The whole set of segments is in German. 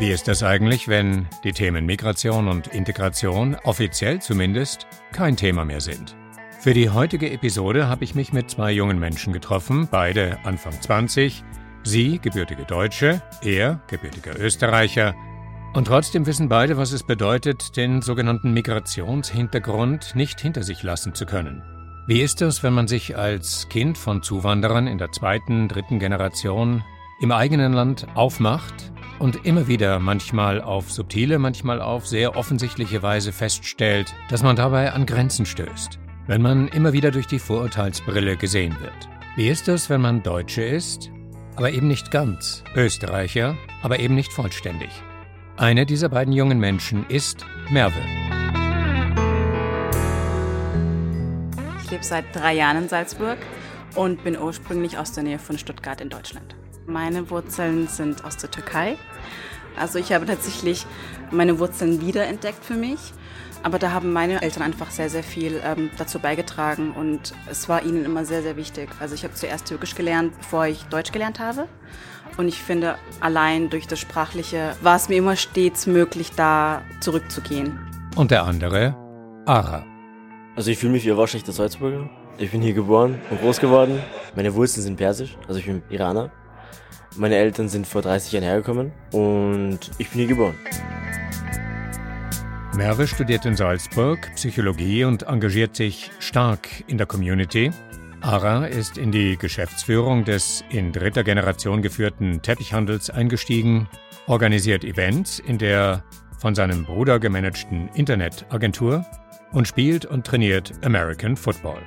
Wie ist das eigentlich, wenn die Themen Migration und Integration offiziell zumindest kein Thema mehr sind? Für die heutige Episode habe ich mich mit zwei jungen Menschen getroffen, beide Anfang 20, sie gebürtige Deutsche, er gebürtiger Österreicher, und trotzdem wissen beide, was es bedeutet, den sogenannten Migrationshintergrund nicht hinter sich lassen zu können. Wie ist es, wenn man sich als Kind von Zuwanderern in der zweiten, dritten Generation im eigenen Land aufmacht und immer wieder manchmal auf subtile, manchmal auf sehr offensichtliche Weise feststellt, dass man dabei an Grenzen stößt, wenn man immer wieder durch die Vorurteilsbrille gesehen wird. Wie ist es, wenn man Deutsche ist, aber eben nicht ganz, Österreicher, aber eben nicht vollständig? Eine dieser beiden jungen Menschen ist Merve. Ich lebe seit drei Jahren in Salzburg und bin ursprünglich aus der Nähe von Stuttgart in Deutschland. Meine Wurzeln sind aus der Türkei. Also ich habe tatsächlich meine Wurzeln wiederentdeckt für mich. Aber da haben meine Eltern einfach sehr, sehr viel ähm, dazu beigetragen und es war ihnen immer sehr, sehr wichtig. Also ich habe zuerst Türkisch gelernt, bevor ich Deutsch gelernt habe. Und ich finde, allein durch das Sprachliche war es mir immer stets möglich, da zurückzugehen. Und der andere, Ara. Also ich fühle mich wie ein waschechter Salzburger. Ich bin hier geboren und groß geworden. Meine Wurzeln sind persisch, also ich bin Iraner. Meine Eltern sind vor 30 Jahren hergekommen und ich bin hier geboren. Merve studiert in Salzburg Psychologie und engagiert sich stark in der Community. Ara ist in die Geschäftsführung des in dritter Generation geführten Teppichhandels eingestiegen, organisiert Events in der von seinem Bruder gemanagten Internetagentur und spielt und trainiert American Football.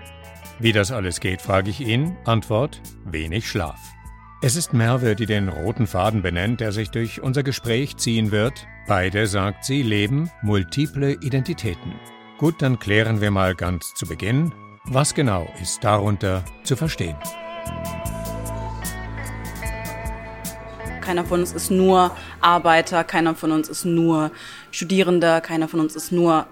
Wie das alles geht, frage ich ihn. Antwort: wenig Schlaf. Es ist Merve, die den roten Faden benennt, der sich durch unser Gespräch ziehen wird. Beide, sagt sie, leben multiple Identitäten. Gut, dann klären wir mal ganz zu Beginn, was genau ist darunter zu verstehen. Keiner von uns ist nur Arbeiter, keiner von uns ist nur Studierender, keiner von uns ist nur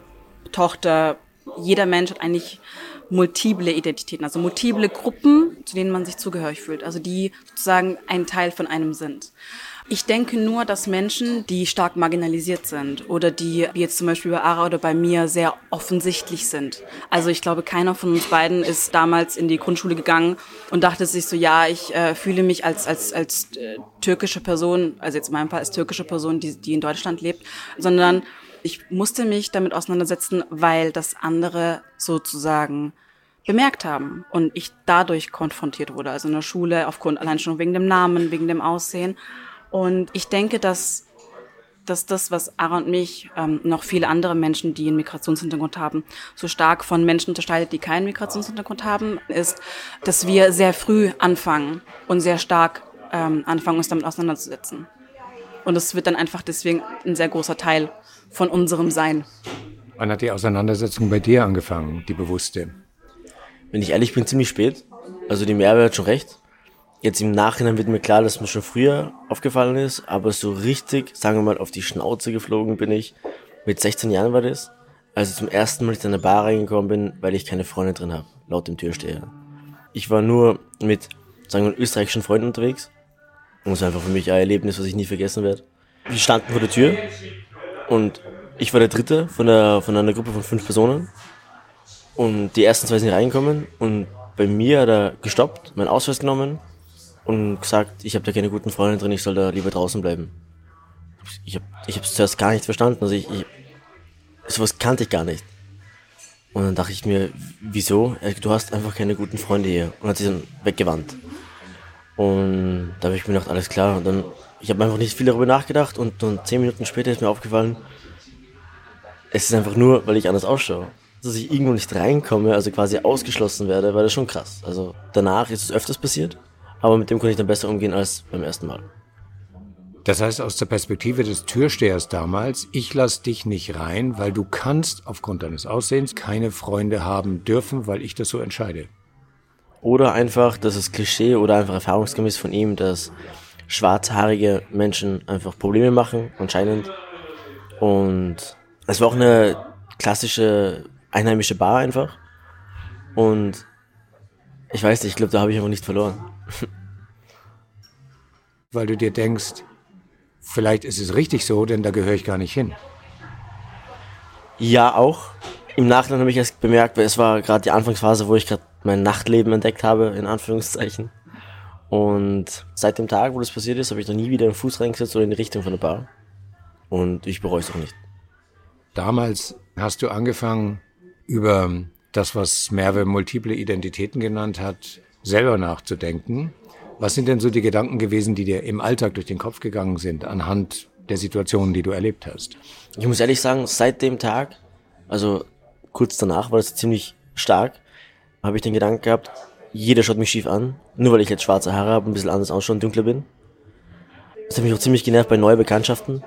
Tochter. Jeder Mensch hat eigentlich multiple Identitäten, also multiple Gruppen, zu denen man sich zugehörig fühlt, also die sozusagen ein Teil von einem sind. Ich denke nur, dass Menschen, die stark marginalisiert sind oder die, wie jetzt zum Beispiel bei Ara oder bei mir, sehr offensichtlich sind. Also ich glaube, keiner von uns beiden ist damals in die Grundschule gegangen und dachte sich so, ja, ich äh, fühle mich als, als, als äh, türkische Person, also jetzt in meinem Fall als türkische Person, die, die in Deutschland lebt, sondern ich musste mich damit auseinandersetzen, weil das andere sozusagen bemerkt haben und ich dadurch konfrontiert wurde. Also in der Schule aufgrund allein schon wegen dem Namen, wegen dem Aussehen. Und ich denke, dass dass das, was Ara und mich, ähm, noch viele andere Menschen, die einen Migrationshintergrund haben, so stark von Menschen unterscheidet, die keinen Migrationshintergrund haben, ist, dass wir sehr früh anfangen und sehr stark ähm, anfangen, uns damit auseinanderzusetzen. Und es wird dann einfach deswegen ein sehr großer Teil von unserem Sein. Wann hat die Auseinandersetzung bei dir angefangen, die bewusste? Wenn ich ehrlich bin, ziemlich spät. Also die Mehrwert hat schon recht. Jetzt im Nachhinein wird mir klar, dass mir schon früher aufgefallen ist, aber so richtig, sagen wir mal, auf die Schnauze geflogen bin ich. Mit 16 Jahren war das. Also zum ersten Mal in eine Bar reingekommen bin, weil ich keine Freunde drin habe, laut dem Türsteher. Ich war nur mit, sagen wir, österreichischen Freunden unterwegs. Und es war einfach für mich ein Erlebnis, was ich nie vergessen werde. Wir standen vor der Tür und ich war der Dritte von, der, von einer Gruppe von fünf Personen. Und die ersten zwei sind reingekommen und bei mir hat er gestoppt, meinen Ausweis genommen und gesagt, ich habe da keine guten Freunde drin, ich soll da lieber draußen bleiben. Ich habe ich hab's zuerst gar nicht verstanden, also ich, ich sowas kannte ich gar nicht. Und dann dachte ich mir, wieso? Du hast einfach keine guten Freunde hier. Und hat sich dann weggewandt. Und da habe ich mir gedacht, alles klar. Und dann, ich habe einfach nicht viel darüber nachgedacht und dann zehn Minuten später ist mir aufgefallen, es ist einfach nur, weil ich anders ausschaue. Dass ich irgendwo nicht reinkomme, also quasi ausgeschlossen werde, war das schon krass. Also danach ist es öfters passiert, aber mit dem konnte ich dann besser umgehen als beim ersten Mal. Das heißt, aus der Perspektive des Türstehers damals, ich lass dich nicht rein, weil du kannst aufgrund deines Aussehens keine Freunde haben dürfen, weil ich das so entscheide. Oder einfach, das ist Klischee oder einfach erfahrungsgemäß von ihm, dass schwarzhaarige Menschen einfach Probleme machen, anscheinend. Und es war auch eine klassische einheimische Bar einfach. Und ich weiß nicht, ich glaube, da habe ich einfach nicht verloren. Weil du dir denkst, vielleicht ist es richtig so, denn da gehöre ich gar nicht hin. Ja, auch. Im Nachhinein habe ich erst bemerkt, weil es war gerade die Anfangsphase, wo ich gerade mein Nachtleben entdeckt habe, in Anführungszeichen. Und seit dem Tag, wo das passiert ist, habe ich noch nie wieder einen Fuß reingesetzt oder in die Richtung von der Bar. Und ich bereue es auch nicht. Damals hast du angefangen, über das, was Merve multiple Identitäten genannt hat, selber nachzudenken. Was sind denn so die Gedanken gewesen, die dir im Alltag durch den Kopf gegangen sind, anhand der Situationen, die du erlebt hast? Ich muss ehrlich sagen, seit dem Tag, also kurz danach war das ziemlich stark, habe ich den Gedanken gehabt, jeder schaut mich schief an, nur weil ich jetzt schwarze Haare habe, ein bisschen anders ausschaue und dunkler bin. Das hat mich auch ziemlich genervt bei neuen Bekanntschaften.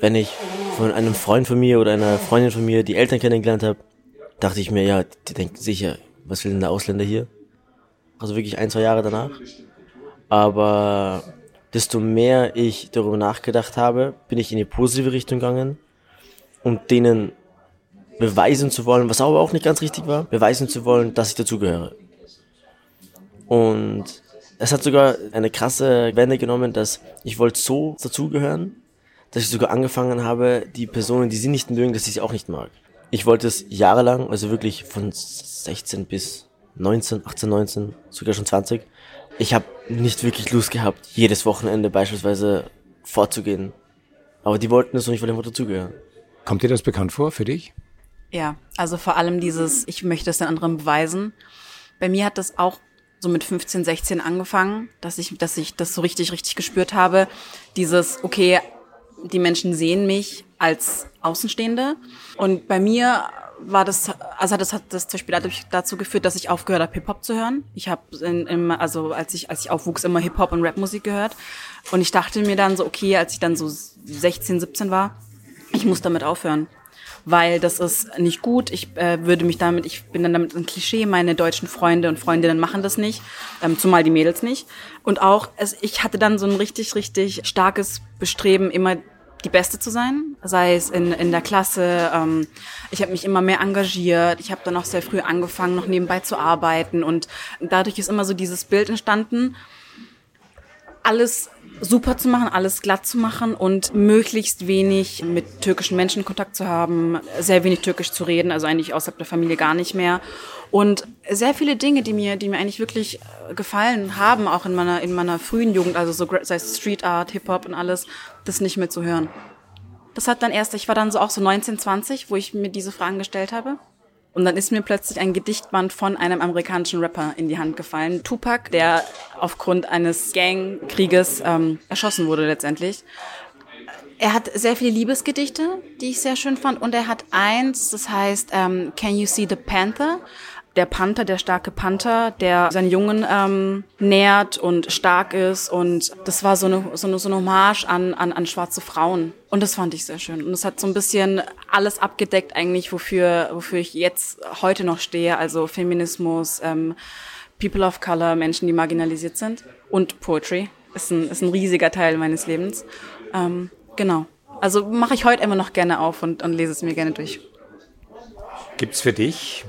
Wenn ich von einem Freund von mir oder einer Freundin von mir die Eltern kennengelernt habe, dachte ich mir, ja, die denken sicher, was will denn der Ausländer hier? Also wirklich ein, zwei Jahre danach. Aber desto mehr ich darüber nachgedacht habe, bin ich in die positive Richtung gegangen und denen beweisen zu wollen, was aber auch nicht ganz richtig war, beweisen zu wollen, dass ich dazugehöre. Und es hat sogar eine krasse Wende genommen, dass ich wollte so dazugehören, dass ich sogar angefangen habe, die Personen, die sie nicht mögen, dass ich sie auch nicht mag. Ich wollte es jahrelang, also wirklich von 16 bis 19, 18, 19, sogar schon 20. Ich habe nicht wirklich Lust gehabt, jedes Wochenende beispielsweise vorzugehen. Aber die wollten es und ich wollte einfach dazugehören. Kommt dir das bekannt vor für dich? Ja, also vor allem dieses, ich möchte es den anderen beweisen. Bei mir hat das auch so mit 15, 16 angefangen, dass ich, dass ich das so richtig, richtig gespürt habe. Dieses, okay, die Menschen sehen mich als Außenstehende. Und bei mir war das, also das hat das zum Beispiel dazu geführt, dass ich aufgehört habe, Hip-Hop zu hören. Ich habe also als ich, als ich aufwuchs, immer Hip-Hop und Rap-Musik gehört. Und ich dachte mir dann so, okay, als ich dann so 16, 17 war, ich muss damit aufhören weil das ist nicht gut. Ich äh, würde mich damit, ich bin dann damit ein Klischee, meine deutschen Freunde und Freundinnen machen das nicht, ähm, zumal die Mädels nicht. Und auch, es, ich hatte dann so ein richtig, richtig starkes Bestreben, immer die Beste zu sein, sei es in, in der Klasse. Ähm, ich habe mich immer mehr engagiert. Ich habe dann auch sehr früh angefangen, noch nebenbei zu arbeiten. Und dadurch ist immer so dieses Bild entstanden, alles super zu machen, alles glatt zu machen und möglichst wenig mit türkischen Menschen Kontakt zu haben, sehr wenig türkisch zu reden, also eigentlich außerhalb der Familie gar nicht mehr. Und sehr viele Dinge, die mir, die mir eigentlich wirklich äh, gefallen haben, auch in meiner, in meiner frühen Jugend, also so, sei es Street Art, Hip-Hop und alles, das nicht mehr zu hören. Das hat dann erst, ich war dann so auch so 19, 20, wo ich mir diese Fragen gestellt habe. Und dann ist mir plötzlich ein Gedichtband von einem amerikanischen Rapper in die Hand gefallen. Tupac, der aufgrund eines Gangkrieges ähm, erschossen wurde letztendlich. Er hat sehr viele Liebesgedichte, die ich sehr schön fand. Und er hat eins, das heißt ähm, Can You See the Panther? Der Panther, der starke Panther, der seinen Jungen ähm, nährt und stark ist. Und das war so eine, so eine, so eine Hommage an, an, an schwarze Frauen. Und das fand ich sehr schön. Und es hat so ein bisschen alles abgedeckt eigentlich, wofür, wofür ich jetzt heute noch stehe. Also Feminismus, ähm, People of Color, Menschen, die marginalisiert sind. Und Poetry ist ein, ist ein riesiger Teil meines Lebens. Ähm, genau. Also mache ich heute immer noch gerne auf und, und lese es mir gerne durch. Gibt's für dich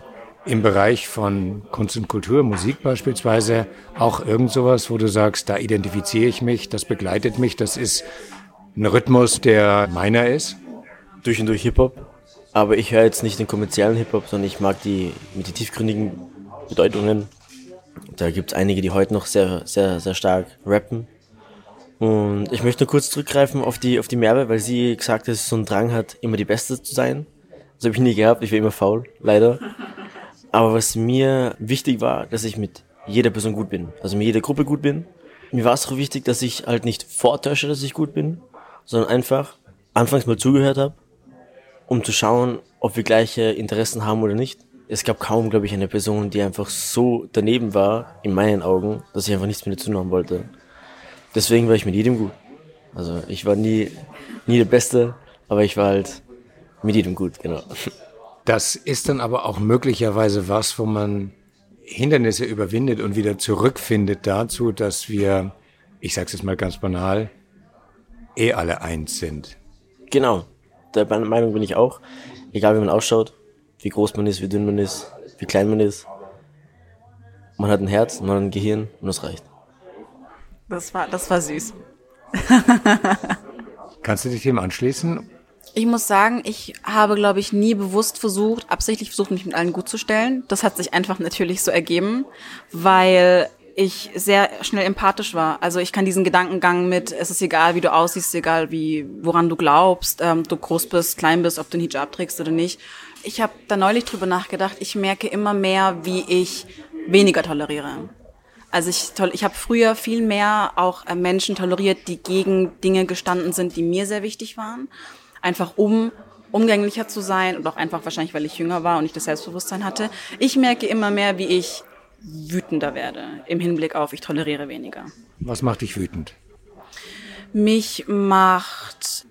im Bereich von Kunst und Kultur, Musik beispielsweise, auch irgend sowas, wo du sagst, da identifiziere ich mich, das begleitet mich, das ist ein Rhythmus, der meiner ist? Durch und durch Hip-Hop. Aber ich höre jetzt nicht den kommerziellen Hip-Hop, sondern ich mag die mit den tiefgründigen Bedeutungen. Da gibt es einige, die heute noch sehr, sehr, sehr stark rappen. Und ich möchte nur kurz zurückgreifen auf die, auf die Merve, weil sie gesagt hat, dass sie so einen Drang hat, immer die Beste zu sein. Das habe ich nie gehabt, ich war immer faul, leider. Aber was mir wichtig war, dass ich mit jeder Person gut bin, also mit jeder Gruppe gut bin. Mir war es auch wichtig, dass ich halt nicht vortäusche, dass ich gut bin, sondern einfach anfangs mal zugehört habe, um zu schauen, ob wir gleiche Interessen haben oder nicht. Es gab kaum, glaube ich, eine Person, die einfach so daneben war, in meinen Augen, dass ich einfach nichts mit ihr zu tun haben wollte. Deswegen war ich mit jedem gut. Also ich war nie, nie der Beste, aber ich war halt mit jedem gut, genau. Das ist dann aber auch möglicherweise was, wo man Hindernisse überwindet und wieder zurückfindet dazu, dass wir, ich sage es jetzt mal ganz banal, eh alle eins sind. Genau, der Meinung bin ich auch. Egal wie man ausschaut, wie groß man ist, wie dünn man ist, wie klein man ist. Man hat ein Herz, man hat ein Gehirn und das reicht. Das war, das war süß. Kannst du dich dem anschließen? Ich muss sagen, ich habe, glaube ich, nie bewusst versucht, absichtlich versucht, mich mit allen gut zu stellen. Das hat sich einfach natürlich so ergeben, weil ich sehr schnell empathisch war. Also ich kann diesen Gedankengang mit, es ist egal, wie du aussiehst, egal wie, woran du glaubst, ähm, du groß bist, klein bist, ob du einen Hijab trägst oder nicht. Ich habe da neulich drüber nachgedacht. Ich merke immer mehr, wie ich weniger toleriere. Also ich, ich habe früher viel mehr auch äh, Menschen toleriert, die gegen Dinge gestanden sind, die mir sehr wichtig waren. Einfach um umgänglicher zu sein und auch einfach wahrscheinlich, weil ich jünger war und ich das Selbstbewusstsein hatte. Ich merke immer mehr, wie ich wütender werde im Hinblick auf, ich toleriere weniger. Was macht dich wütend? Mich macht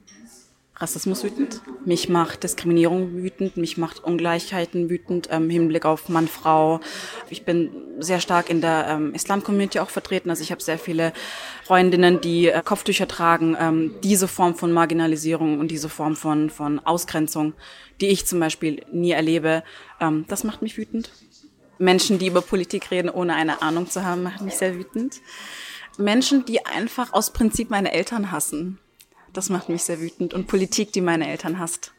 Rassismus wütend, mich macht Diskriminierung wütend, mich macht Ungleichheiten wütend ähm, im Hinblick auf Mann, Frau. Ich bin sehr stark in der ähm, Islam-Community auch vertreten. Also ich habe sehr viele Freundinnen, die äh, Kopftücher tragen. Ähm, diese Form von Marginalisierung und diese Form von, von Ausgrenzung, die ich zum Beispiel nie erlebe, ähm, das macht mich wütend. Menschen, die über Politik reden, ohne eine Ahnung zu haben, macht mich sehr wütend. Menschen, die einfach aus Prinzip meine Eltern hassen das macht mich sehr wütend. Und Politik, die meine Eltern hasst.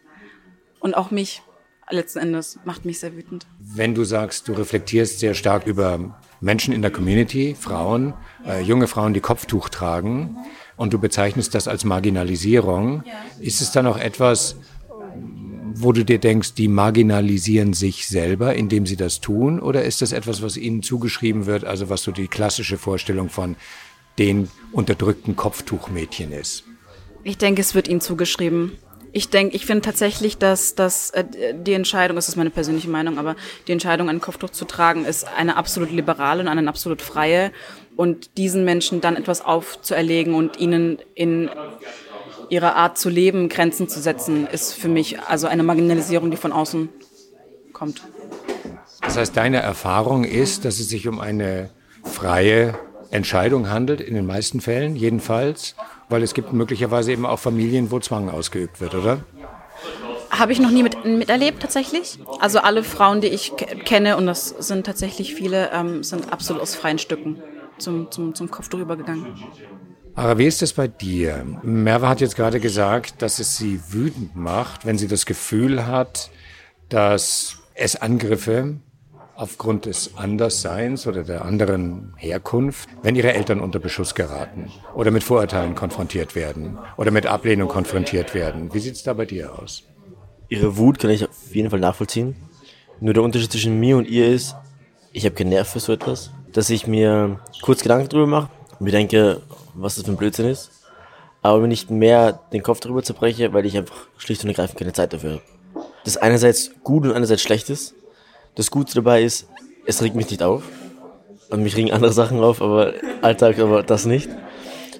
Und auch mich letzten Endes macht mich sehr wütend. Wenn du sagst, du reflektierst sehr stark über Menschen in der Community, Frauen, äh, junge Frauen, die Kopftuch tragen, und du bezeichnest das als Marginalisierung, ist es dann auch etwas, wo du dir denkst, die marginalisieren sich selber, indem sie das tun, oder ist das etwas, was ihnen zugeschrieben wird, also was so die klassische Vorstellung von den unterdrückten Kopftuchmädchen ist? Ich denke, es wird ihnen zugeschrieben. Ich denke, ich finde tatsächlich, dass, dass äh, die Entscheidung, das ist meine persönliche Meinung, aber die Entscheidung, ein Kopftuch zu tragen, ist eine absolut liberale und eine absolut freie. Und diesen Menschen dann etwas aufzuerlegen und ihnen in ihrer Art zu leben Grenzen zu setzen, ist für mich also eine Marginalisierung, die von außen kommt. Das heißt, deine Erfahrung ist, dass es sich um eine freie Entscheidung handelt, in den meisten Fällen jedenfalls, weil es gibt möglicherweise eben auch Familien, wo Zwang ausgeübt wird, oder? Habe ich noch nie mit, miterlebt tatsächlich. Also alle Frauen, die ich kenne, und das sind tatsächlich viele, ähm, sind absolut aus freien Stücken zum, zum, zum Kopf drüber gegangen. Aber wie ist es bei dir? Merve hat jetzt gerade gesagt, dass es sie wütend macht, wenn sie das Gefühl hat, dass es Angriffe aufgrund des Andersseins oder der anderen Herkunft, wenn ihre Eltern unter Beschuss geraten oder mit Vorurteilen konfrontiert werden oder mit Ablehnung konfrontiert werden. Wie sieht es da bei dir aus? Ihre Wut kann ich auf jeden Fall nachvollziehen. Nur der Unterschied zwischen mir und ihr ist, ich habe keinen Nerv für so etwas, dass ich mir kurz Gedanken darüber mache, mir denke, was das für ein Blödsinn ist, aber mir nicht mehr den Kopf darüber zerbreche, weil ich einfach schlicht und ergreifend keine Zeit dafür habe. Das einerseits gut und einerseits schlecht ist, das Gute dabei ist, es regt mich nicht auf. Und mich regen andere Sachen auf, aber Alltag, aber das nicht.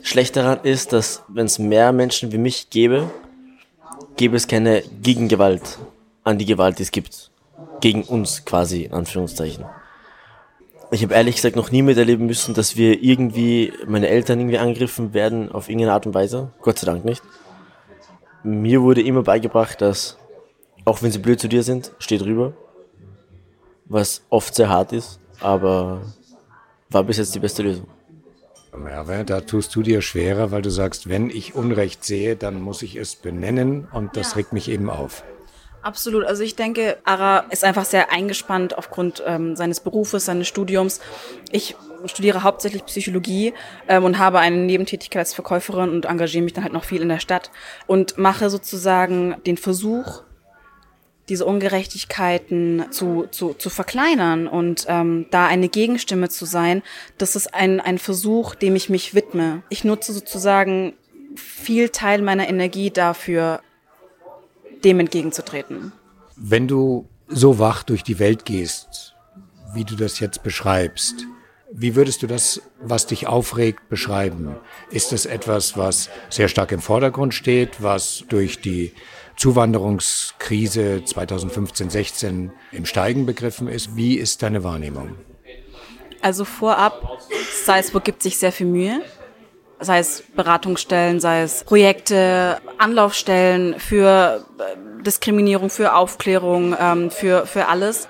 Schlecht daran ist, dass wenn es mehr Menschen wie mich gäbe, gäbe es keine Gegengewalt an die Gewalt, die es gibt. Gegen uns quasi, in Anführungszeichen. Ich habe ehrlich gesagt noch nie miterleben müssen, dass wir irgendwie, meine Eltern irgendwie angegriffen werden auf irgendeine Art und Weise. Gott sei Dank nicht. Mir wurde immer beigebracht, dass, auch wenn sie blöd zu dir sind, steh drüber was oft sehr hart ist, aber war bis jetzt die beste Lösung. Merve, da tust du dir schwerer, weil du sagst, wenn ich Unrecht sehe, dann muss ich es benennen und das ja. regt mich eben auf. Absolut. Also ich denke, Ara ist einfach sehr eingespannt aufgrund ähm, seines Berufes, seines Studiums. Ich studiere hauptsächlich Psychologie ähm, und habe eine Nebentätigkeit als Verkäuferin und engagiere mich dann halt noch viel in der Stadt und mache sozusagen den Versuch, diese Ungerechtigkeiten zu, zu, zu verkleinern und ähm, da eine Gegenstimme zu sein, das ist ein, ein Versuch, dem ich mich widme. Ich nutze sozusagen viel Teil meiner Energie dafür, dem entgegenzutreten. Wenn du so wach durch die Welt gehst, wie du das jetzt beschreibst, Wie würdest du das, was dich aufregt, beschreiben? Ist es etwas, was sehr stark im Vordergrund steht, was durch die Zuwanderungskrise 2015-16 im Steigen begriffen ist? Wie ist deine Wahrnehmung? Also vorab, Salzburg gibt sich sehr viel Mühe. Sei es Beratungsstellen, sei es Projekte, Anlaufstellen für äh, Diskriminierung, für Aufklärung, ähm, für, für alles.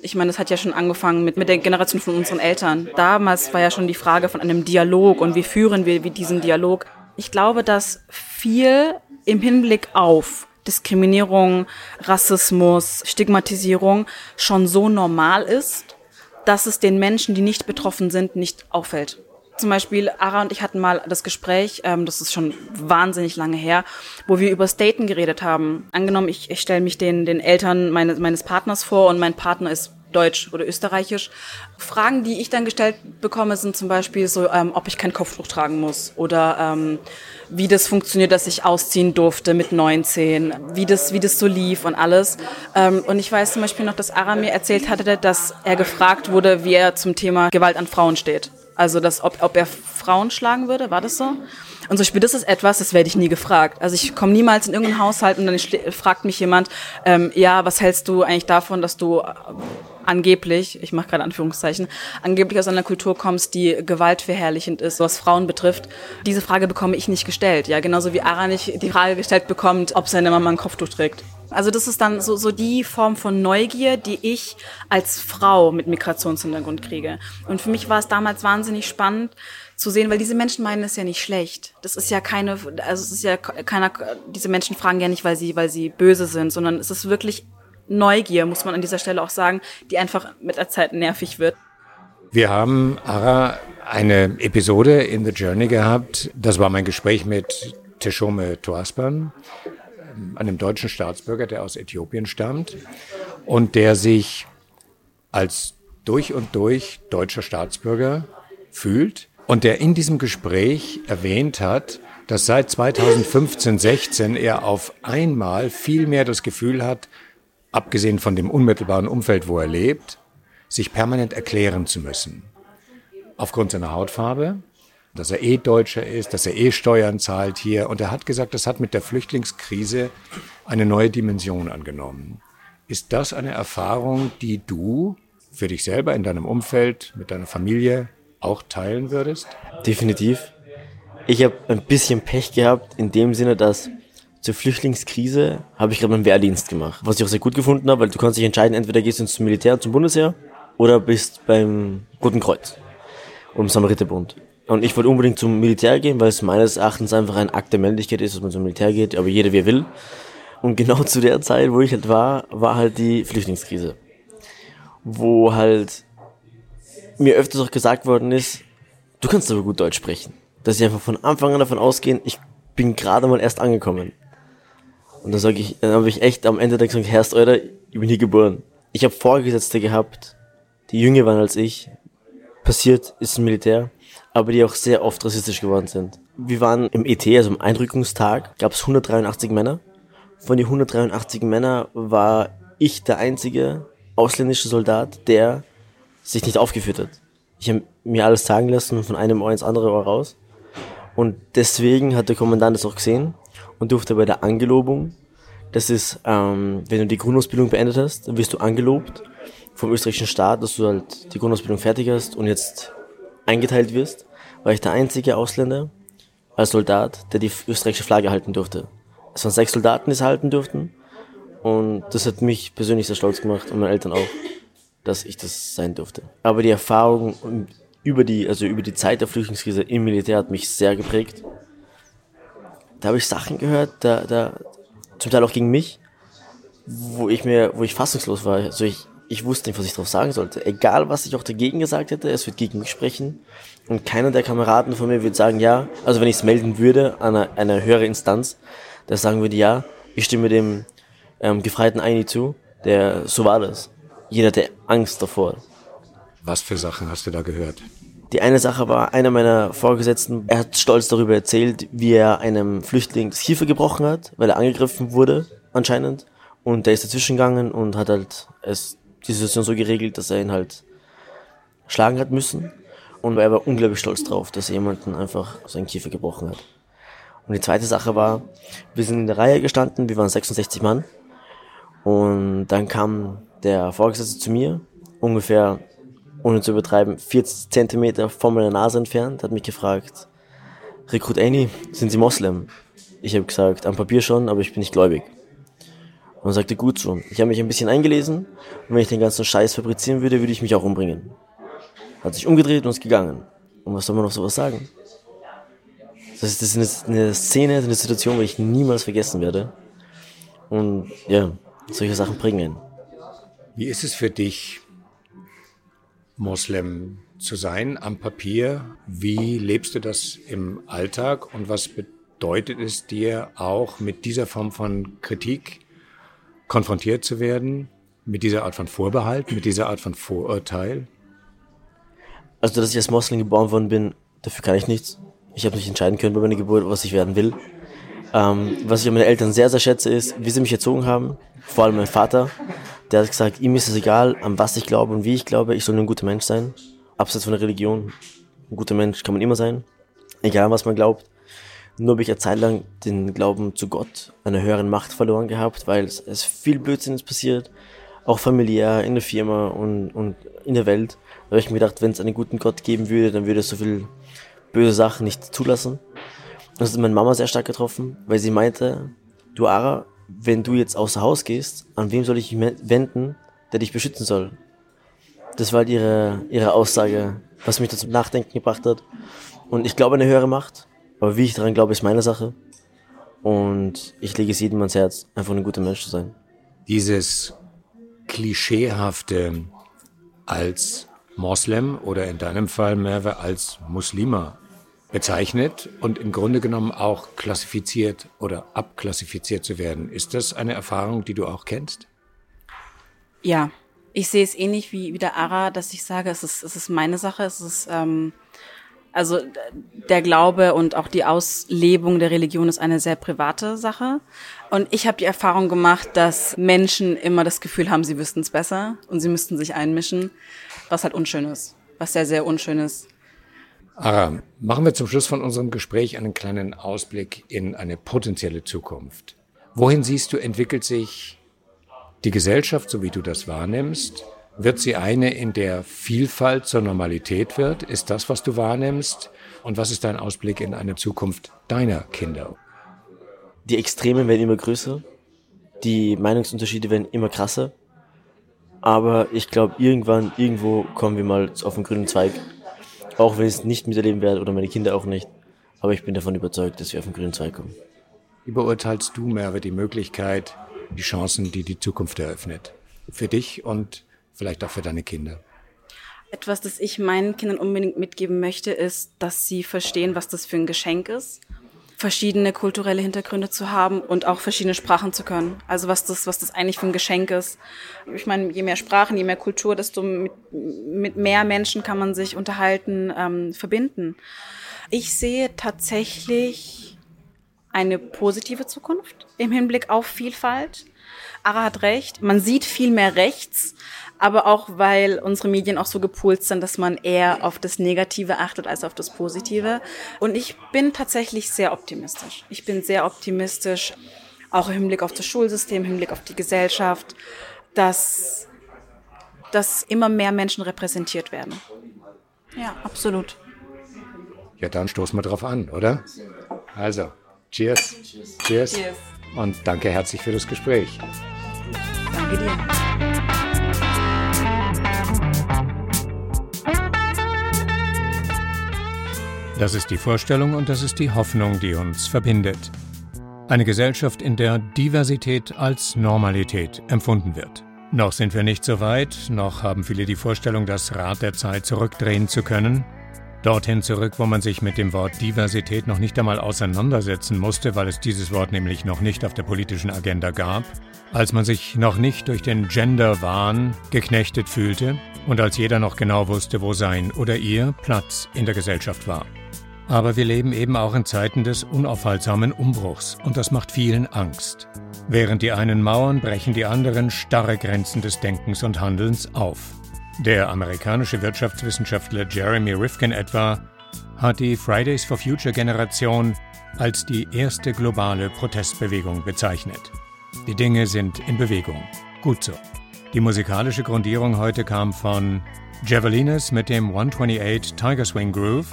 Ich meine, das hat ja schon angefangen mit, mit der Generation von unseren Eltern. Damals war ja schon die Frage von einem Dialog und wie führen wir diesen Dialog. Ich glaube, dass viel im Hinblick auf Diskriminierung, Rassismus, Stigmatisierung schon so normal ist, dass es den Menschen, die nicht betroffen sind, nicht auffällt. Zum Beispiel, Ara und ich hatten mal das Gespräch, ähm, das ist schon wahnsinnig lange her, wo wir über Staten geredet haben. Angenommen, ich, ich stelle mich den, den Eltern meines, meines Partners vor und mein Partner ist Deutsch oder Österreichisch. Fragen, die ich dann gestellt bekomme, sind zum Beispiel so, ähm, ob ich kein Kopftuch tragen muss oder ähm, wie das funktioniert, dass ich ausziehen durfte mit 19, wie das, wie das so lief und alles. Ähm, und ich weiß zum Beispiel noch, dass Ara mir erzählt hatte, dass er gefragt wurde, wie er zum Thema Gewalt an Frauen steht. Also, dass, ob, ob er Frauen schlagen würde, war das so? Und zum Beispiel, das ist etwas, das werde ich nie gefragt. Also ich komme niemals in irgendeinen Haushalt und dann fragt mich jemand, ähm, ja, was hältst du eigentlich davon, dass du angeblich, ich mache gerade Anführungszeichen, angeblich aus einer Kultur kommst, die gewaltverherrlichend ist, was Frauen betrifft. Diese Frage bekomme ich nicht gestellt. Ja, genauso wie Ara nicht die Frage gestellt bekommt, ob seine Mama ein Kopftuch trägt. Also das ist dann so, so die Form von Neugier, die ich als Frau mit Migrationshintergrund kriege. Und für mich war es damals wahnsinnig spannend zu sehen, weil diese Menschen meinen es ja nicht schlecht. Das ist ja keine, also es ist ja keiner, diese Menschen fragen ja nicht, weil sie, weil sie böse sind, sondern es ist wirklich Neugier, muss man an dieser Stelle auch sagen, die einfach mit der Zeit nervig wird. Wir haben, Ara, eine Episode in The Journey gehabt. Das war mein Gespräch mit Teshome Toaspan einem deutschen Staatsbürger, der aus Äthiopien stammt und der sich als durch und durch deutscher Staatsbürger fühlt und der in diesem Gespräch erwähnt hat, dass seit 2015, 16 er auf einmal viel mehr das Gefühl hat, abgesehen von dem unmittelbaren Umfeld, wo er lebt, sich permanent erklären zu müssen. Aufgrund seiner Hautfarbe, dass er eh Deutscher ist, dass er eh Steuern zahlt hier. Und er hat gesagt, das hat mit der Flüchtlingskrise eine neue Dimension angenommen. Ist das eine Erfahrung, die du für dich selber in deinem Umfeld, mit deiner Familie auch teilen würdest? Definitiv. Ich habe ein bisschen Pech gehabt in dem Sinne, dass zur Flüchtlingskrise habe ich gerade meinen Wehrdienst gemacht, was ich auch sehr gut gefunden habe, weil du kannst dich entscheiden, entweder gehst du ins Militär, zum Bundesheer oder bist beim Roten Kreuz und im Samariterbund. Und ich wollte unbedingt zum Militär gehen, weil es meines Erachtens einfach ein Akt der Männlichkeit ist, dass man zum Militär geht, aber jeder wie er will. Und genau zu der Zeit, wo ich halt war, war halt die Flüchtlingskrise. Wo halt mir öfters auch gesagt worden ist, du kannst aber gut Deutsch sprechen. Dass ich einfach von Anfang an davon ausgehen, ich bin gerade mal erst angekommen. Und dann sage ich, dann habe ich echt am Ende dann gesagt, Herrst, Alter, ich bin hier geboren. Ich habe Vorgesetzte gehabt, die jünger waren als ich. Passiert ist ein Militär aber die auch sehr oft rassistisch geworden sind. Wir waren im ET, also im Eindrückungstag, gab es 183 Männer. Von den 183 Männern war ich der einzige ausländische Soldat, der sich nicht aufgeführt hat. Ich habe mir alles sagen lassen von einem Ohr ins andere Ohr raus. Und deswegen hat der Kommandant das auch gesehen und durfte bei der Angelobung, das ist, ähm, wenn du die Grundausbildung beendet hast, dann wirst du angelobt vom österreichischen Staat, dass du halt die Grundausbildung fertig hast und jetzt eingeteilt wirst, war ich der einzige Ausländer als Soldat, der die österreichische Flagge halten durfte. Es waren sechs Soldaten, die es halten durften. Und das hat mich persönlich sehr stolz gemacht und meine Eltern auch, dass ich das sein durfte. Aber die Erfahrung über die, also über die Zeit der Flüchtlingskrise im Militär hat mich sehr geprägt. Da habe ich Sachen gehört, da, da, zum Teil auch gegen mich, wo ich mir, wo ich fassungslos war. Also ich, ich wusste nicht, was ich darauf sagen sollte. Egal, was ich auch dagegen gesagt hätte, es wird gegen mich sprechen. Und keiner der Kameraden von mir würde sagen, ja, also wenn ich es melden würde an eine, eine höhere Instanz, der sagen würde, ja, ich stimme dem ähm, Gefreiten Eini zu, der, so war das. Jeder hatte Angst davor. Was für Sachen hast du da gehört? Die eine Sache war, einer meiner Vorgesetzten, er hat stolz darüber erzählt, wie er einem Flüchtling das Kiefer gebrochen hat, weil er angegriffen wurde, anscheinend. Und der ist dazwischen gegangen und hat halt es die Situation so geregelt, dass er ihn halt schlagen hat müssen. Und er war unglaublich stolz drauf, dass er jemanden einfach seinen Kiefer gebrochen hat. Und die zweite Sache war, wir sind in der Reihe gestanden, wir waren 66 Mann. Und dann kam der Vorgesetzte zu mir, ungefähr, ohne zu übertreiben, 40 Zentimeter von meiner Nase entfernt, hat mich gefragt, Rekrut Annie, sind Sie Moslem? Ich habe gesagt, am Papier schon, aber ich bin nicht gläubig. Und er sagte, gut so. Ich habe mich ein bisschen eingelesen und wenn ich den ganzen Scheiß fabrizieren würde, würde ich mich auch umbringen. Hat sich umgedreht und ist gegangen. Und was soll man noch sowas sagen? Das ist, das ist eine, eine Szene, eine Situation, die ich niemals vergessen werde. Und ja, solche Sachen bringen. Wie ist es für dich, Moslem zu sein am Papier? Wie lebst du das im Alltag und was bedeutet es dir auch mit dieser Form von Kritik konfrontiert zu werden, mit dieser Art von Vorbehalt, mit dieser Art von Vorurteil? Also, dass ich als Moslem geboren worden bin, dafür kann ich nichts. Ich habe nicht entscheiden können bei meiner Geburt, was ich werden will. Ähm, was ich an meinen Eltern sehr, sehr schätze, ist, wie sie mich erzogen haben. Vor allem mein Vater. Der hat gesagt, ihm ist es egal, an was ich glaube und wie ich glaube. Ich soll nur ein guter Mensch sein. Abseits von der Religion. Ein guter Mensch kann man immer sein. Egal, was man glaubt. Nur habe ich eine Zeit lang den Glauben zu Gott, einer höheren Macht verloren gehabt, weil es, es viel Blödsinns passiert. Auch familiär, in der Firma und, und in der Welt. Da habe ich mir gedacht, wenn es einen guten Gott geben würde, dann würde es so viel böse Sachen nicht zulassen. Das hat meine Mama sehr stark getroffen, weil sie meinte, du Ara, wenn du jetzt außer Haus gehst, an wem soll ich mich wenden, der dich beschützen soll? Das war halt ihre, ihre Aussage, was mich dazu Nachdenken gebracht hat. Und ich glaube eine höhere Macht, aber wie ich daran glaube, ist meine Sache. Und ich lege es jedem ans Herz, einfach ein guter Mensch zu sein. Dieses klischeehafte als Moslem oder in deinem Fall Merve als Muslima bezeichnet und im Grunde genommen auch klassifiziert oder abklassifiziert zu werden. Ist das eine Erfahrung, die du auch kennst? Ja, ich sehe es ähnlich wie, wie der Ara, dass ich sage, es ist, es ist meine Sache, es ist, ähm, also der Glaube und auch die Auslebung der Religion ist eine sehr private Sache. Und ich habe die Erfahrung gemacht, dass Menschen immer das Gefühl haben, sie wüssten es besser und sie müssten sich einmischen, was halt unschön ist, was sehr, sehr unschön ist. Ara, machen wir zum Schluss von unserem Gespräch einen kleinen Ausblick in eine potenzielle Zukunft. Wohin siehst du, entwickelt sich die Gesellschaft, so wie du das wahrnimmst? Wird sie eine, in der Vielfalt zur Normalität wird? Ist das, was du wahrnimmst? Und was ist dein Ausblick in eine Zukunft deiner Kinder? Die Extremen werden immer größer, die Meinungsunterschiede werden immer krasser. Aber ich glaube, irgendwann, irgendwo kommen wir mal auf den grünen Zweig auch wenn ich es nicht miterleben werde oder meine Kinder auch nicht. Aber ich bin davon überzeugt, dass wir auf den grünen Zweig kommen. Wie beurteilst du, Merve, die Möglichkeit, die Chancen, die die Zukunft eröffnet? Für dich und vielleicht auch für deine Kinder? Etwas, das ich meinen Kindern unbedingt mitgeben möchte, ist, dass sie verstehen, was das für ein Geschenk ist verschiedene kulturelle Hintergründe zu haben und auch verschiedene Sprachen zu können. Also was das, was das eigentlich für ein Geschenk ist. Ich meine, je mehr Sprachen, je mehr Kultur, desto mit, mit mehr Menschen kann man sich unterhalten, ähm, verbinden. Ich sehe tatsächlich eine positive Zukunft im Hinblick auf Vielfalt. Ara hat recht. Man sieht viel mehr rechts, aber auch weil unsere Medien auch so gepolt sind, dass man eher auf das Negative achtet als auf das Positive. Und ich bin tatsächlich sehr optimistisch. Ich bin sehr optimistisch, auch im Hinblick auf das Schulsystem, im Hinblick auf die Gesellschaft, dass, dass immer mehr Menschen repräsentiert werden. Ja, absolut. Ja, dann stoßen wir drauf an, oder? Also, cheers. Cheers. Cheers. cheers. Und danke herzlich für das Gespräch. Danke dir. Das ist die Vorstellung und das ist die Hoffnung, die uns verbindet. Eine Gesellschaft, in der Diversität als Normalität empfunden wird. Noch sind wir nicht so weit, noch haben viele die Vorstellung, das Rad der Zeit zurückdrehen zu können. Dorthin zurück, wo man sich mit dem Wort Diversität noch nicht einmal auseinandersetzen musste, weil es dieses Wort nämlich noch nicht auf der politischen Agenda gab, als man sich noch nicht durch den Gender-Wahn geknechtet fühlte und als jeder noch genau wusste, wo sein oder ihr Platz in der Gesellschaft war. Aber wir leben eben auch in Zeiten des unaufhaltsamen Umbruchs und das macht vielen Angst. Während die einen mauern, brechen die anderen starre Grenzen des Denkens und Handelns auf. Der amerikanische Wirtschaftswissenschaftler Jeremy Rifkin etwa hat die Fridays for Future Generation als die erste globale Protestbewegung bezeichnet. Die Dinge sind in Bewegung. Gut so. Die musikalische Grundierung heute kam von Javelinas mit dem 128 Tiger Swing Groove,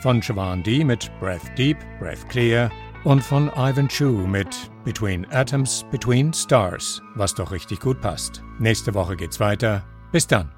von Siobhan D mit Breath Deep, Breath Clear und von Ivan Chu mit Between Atoms, Between Stars, was doch richtig gut passt. Nächste Woche geht's weiter. Bis dann.